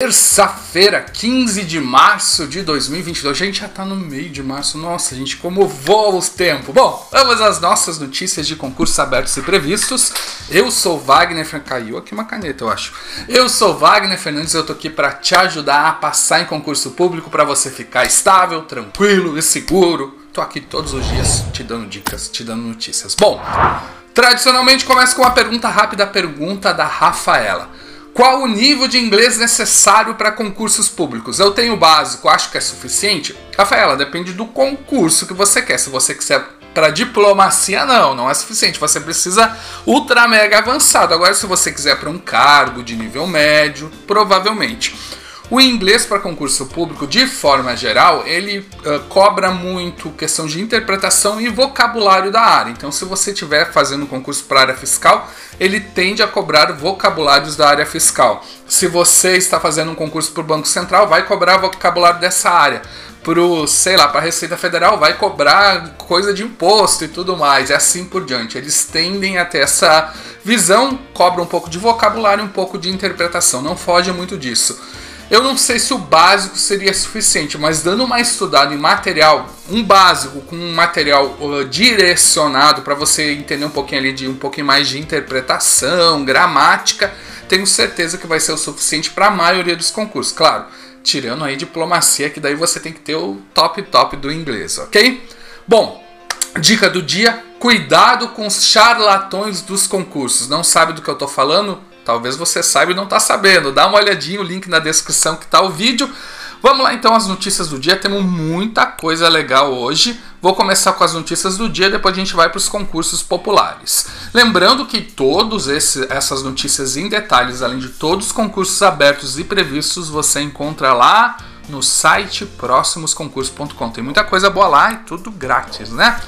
Terça-feira, 15 de março de 2022. A gente já tá no meio de março. Nossa, gente, como voa os tempos. Bom, vamos às nossas notícias de concursos abertos e previstos. Eu sou Wagner Caiu aqui uma caneta, eu acho. Eu sou Wagner Fernandes, eu tô aqui para te ajudar a passar em concurso público para você ficar estável, tranquilo e seguro. Tô aqui todos os dias te dando dicas, te dando notícias. Bom, tradicionalmente começa com uma pergunta rápida, a pergunta da Rafaela. Qual o nível de inglês necessário para concursos públicos? Eu tenho o básico, acho que é suficiente? Rafaela, depende do concurso que você quer. Se você quiser para diplomacia, não, não é suficiente. Você precisa ultra mega avançado. Agora, se você quiser para um cargo de nível médio, provavelmente. O inglês para concurso público, de forma geral, ele uh, cobra muito questão de interpretação e vocabulário da área. Então, se você estiver fazendo um concurso para área fiscal, ele tende a cobrar vocabulários da área fiscal. Se você está fazendo um concurso para o Banco Central, vai cobrar vocabulário dessa área. Para sei lá, para a Receita Federal, vai cobrar coisa de imposto e tudo mais, e assim por diante. Eles tendem a ter essa visão, cobra um pouco de vocabulário, um pouco de interpretação. Não foge muito disso. Eu não sei se o básico seria suficiente, mas dando uma estudada em material, um básico com um material uh, direcionado para você entender um pouquinho ali de um pouquinho mais de interpretação, gramática, tenho certeza que vai ser o suficiente para a maioria dos concursos. Claro, tirando aí diplomacia, que daí você tem que ter o top top do inglês, ok? Bom, dica do dia: cuidado com os charlatões dos concursos. Não sabe do que eu estou falando? Talvez você saiba e não está sabendo. Dá uma olhadinha, o link na descrição que está o vídeo. Vamos lá então as notícias do dia. Temos muita coisa legal hoje. Vou começar com as notícias do dia, depois a gente vai para os concursos populares. Lembrando que todas essas notícias em detalhes, além de todos os concursos abertos e previstos, você encontra lá no site próximosconcursos.com. Tem muita coisa boa lá e tudo grátis, né?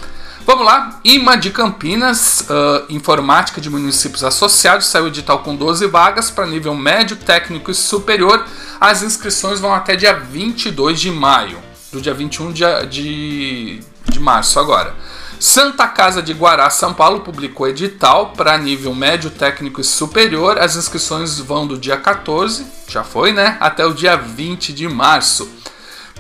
Vamos lá, IMA de Campinas, uh, Informática de Municípios Associados, saiu edital com 12 vagas para nível médio, técnico e superior. As inscrições vão até dia 22 de maio, do dia 21 de, de, de março agora. Santa Casa de Guará, São Paulo, publicou edital para nível médio, técnico e superior. As inscrições vão do dia 14, já foi, né? Até o dia 20 de março.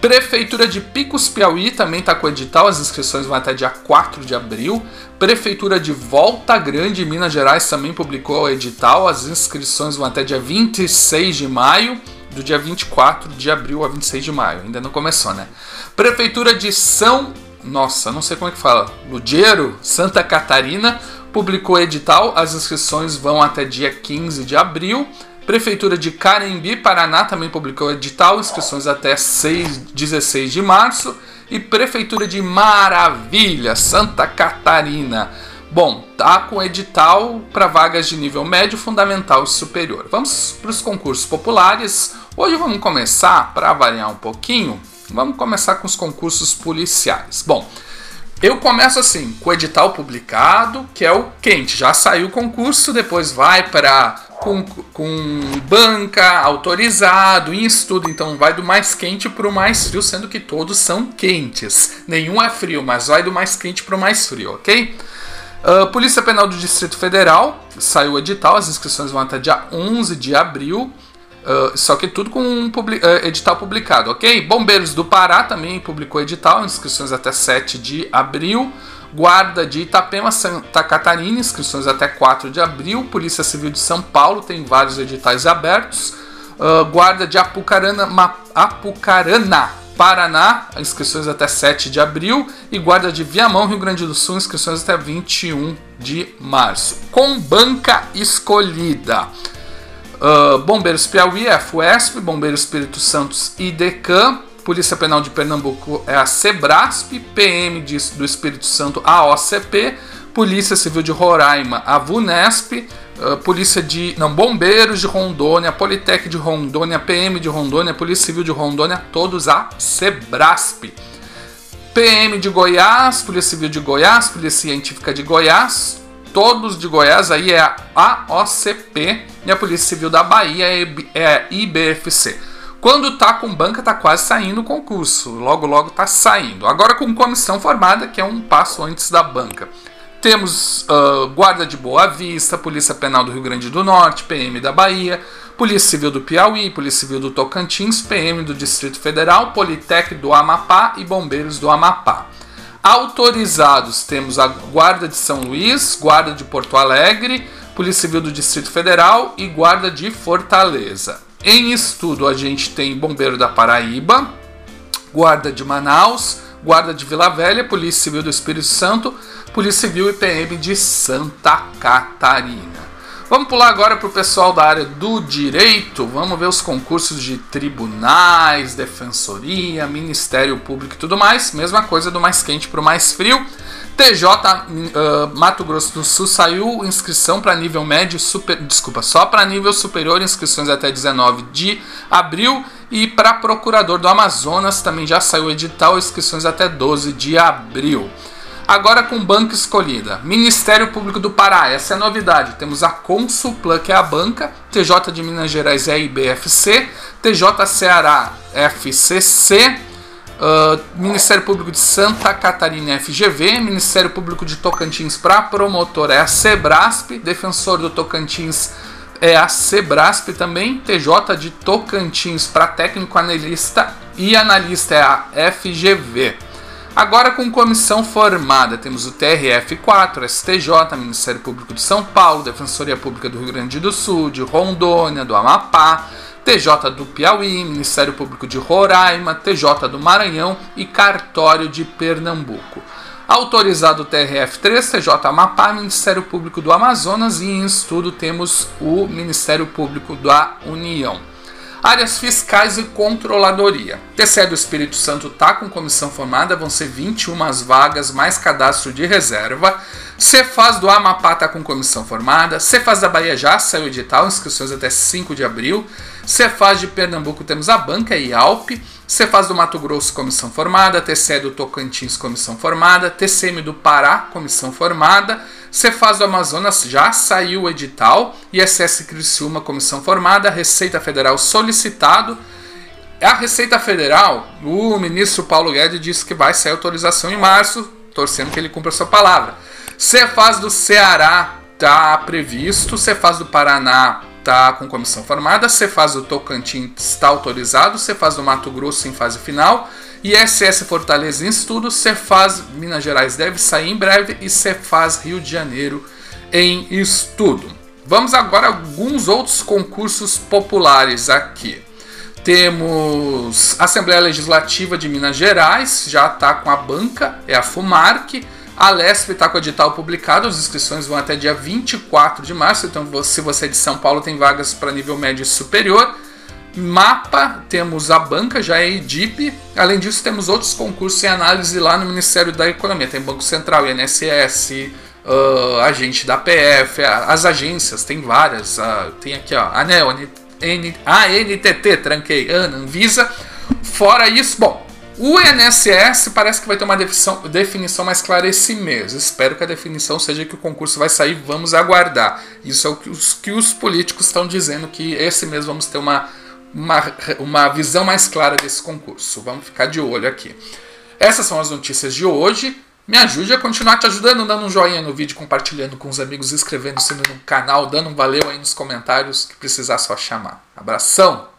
Prefeitura de Picos Piauí também está com edital, as inscrições vão até dia 4 de abril. Prefeitura de Volta Grande, Minas Gerais, também publicou o edital, as inscrições vão até dia 26 de maio, do dia 24 de abril a 26 de maio. Ainda não começou, né? Prefeitura de São. Nossa, não sei como é que fala. Ludiero, Santa Catarina, publicou edital, as inscrições vão até dia 15 de abril. Prefeitura de Carembi, Paraná, também publicou edital, inscrições até 6, 16 de março. E Prefeitura de Maravilha, Santa Catarina. Bom, tá com edital para vagas de nível médio, fundamental e superior. Vamos para os concursos populares. Hoje vamos começar, para variar um pouquinho, vamos começar com os concursos policiais. Bom, eu começo assim, com o edital publicado, que é o quente. Já saiu o concurso, depois vai para com, com banca, autorizado, em estudo. Então vai do mais quente para o mais frio, sendo que todos são quentes. Nenhum é frio, mas vai do mais quente para o mais frio, ok? Uh, Polícia Penal do Distrito Federal saiu o edital, as inscrições vão até dia 11 de abril. Uh, só que tudo com um publi uh, edital publicado, ok? Bombeiros do Pará também publicou edital, inscrições até 7 de abril. Guarda de Itapema, Santa Catarina, inscrições até 4 de abril. Polícia Civil de São Paulo tem vários editais abertos. Uh, Guarda de Apucarana, Apucarana, Paraná, inscrições até 7 de abril. E Guarda de Viamão, Rio Grande do Sul, inscrições até 21 de março. Com banca escolhida. Uh, Bombeiros Piauí, FUESP, Bombeiros Espírito Santos e Polícia Penal de Pernambuco é a SEBRASP, PM de, do Espírito Santo a OCP, Polícia Civil de Roraima a VUNESP, uh, Polícia de. Não, Bombeiros de Rondônia, Politec de Rondônia, PM de Rondônia, Polícia Civil de Rondônia, todos a SEBRASP. PM de Goiás, Polícia Civil de Goiás, Polícia Científica de Goiás, todos de Goiás aí é a AOCP e a Polícia Civil da Bahia é a IBFC. Quando tá com banca, tá quase saindo o concurso. Logo, logo tá saindo. Agora com comissão formada, que é um passo antes da banca. Temos uh, Guarda de Boa Vista, Polícia Penal do Rio Grande do Norte, PM da Bahia, Polícia Civil do Piauí, Polícia Civil do Tocantins, PM do Distrito Federal, Politec do Amapá e Bombeiros do Amapá. Autorizados temos a Guarda de São Luís, Guarda de Porto Alegre, Polícia Civil do Distrito Federal e Guarda de Fortaleza. Em estudo a gente tem Bombeiro da Paraíba, Guarda de Manaus, Guarda de Vila Velha, Polícia Civil do Espírito Santo, Polícia Civil e PM de Santa Catarina. Vamos pular agora para o pessoal da área do direito. Vamos ver os concursos de tribunais, defensoria, Ministério Público e tudo mais. Mesma coisa do mais quente para o mais frio. TJ uh, Mato Grosso do Sul saiu inscrição para nível médio, super, desculpa, só para nível superior, inscrições até 19 de abril. E para procurador do Amazonas também já saiu edital, inscrições até 12 de abril. Agora com banca escolhida. Ministério Público do Pará, essa é a novidade. Temos a Consulplan, que é a banca, TJ de Minas Gerais é IBFC, TJ Ceará FCC, uh, Ministério Público de Santa Catarina FGV, Ministério Público de Tocantins para promotor é a Sebrasp, Defensor do Tocantins é a Sebrasp também, TJ de Tocantins para técnico analista e analista é a FGV. Agora com comissão formada, temos o TRF4, STJ, Ministério Público de São Paulo, Defensoria Pública do Rio Grande do Sul, de Rondônia, do Amapá, TJ do Piauí, Ministério Público de Roraima, TJ do Maranhão e Cartório de Pernambuco. Autorizado o TRF3, TJ Amapá, Ministério Público do Amazonas e em estudo temos o Ministério Público da União. Áreas fiscais e controladoria. TCE do Espírito Santo está com comissão formada, vão ser 21 vagas, mais cadastro de reserva. Cefaz do Amapá está com comissão formada. Cefaz da Bahia já saiu edital, inscrições até 5 de abril. Cefaz de Pernambuco temos a banca e Alpe. Cefaz do Mato Grosso, comissão formada. TCE do Tocantins, comissão formada. TCM do Pará, comissão formada. Cefaz do Amazonas já saiu o edital, ISS Criciúma, comissão formada, Receita Federal solicitado. A Receita Federal, o ministro Paulo Guedes disse que vai sair autorização em março, torcendo que ele cumpra a sua palavra. Cefaz do Ceará está previsto, Cefaz do Paraná está com comissão formada, Cefaz do Tocantins está autorizado, Cefaz do Mato Grosso em fase final, ISS Fortaleza em estudo, Cefaz Minas Gerais deve sair em breve e Cefaz Rio de Janeiro em estudo. Vamos agora a alguns outros concursos populares aqui. Temos Assembleia Legislativa de Minas Gerais, já está com a banca, é a FUMARC. A LESP está com o edital publicado, as inscrições vão até dia 24 de março, então se você é de São Paulo tem vagas para nível médio e superior. Mapa, temos a banca, já é EDIP. Além disso, temos outros concursos em análise lá no Ministério da Economia. Tem Banco Central, INSS, uh, agente da PF, as agências, tem várias. Uh, tem aqui, ó, ANEL, N, ANTT, tranquei, ANA, Anvisa. Fora isso, bom, o INSS parece que vai ter uma definição, definição mais clara esse mês. Espero que a definição seja que o concurso vai sair, vamos aguardar. Isso é o que os, que os políticos estão dizendo, que esse mês vamos ter uma uma, uma visão mais clara desse concurso. Vamos ficar de olho aqui. Essas são as notícias de hoje. Me ajude a continuar te ajudando, dando um joinha no vídeo, compartilhando com os amigos, inscrevendo-se no canal, dando um valeu aí nos comentários, que precisar só chamar. Abração!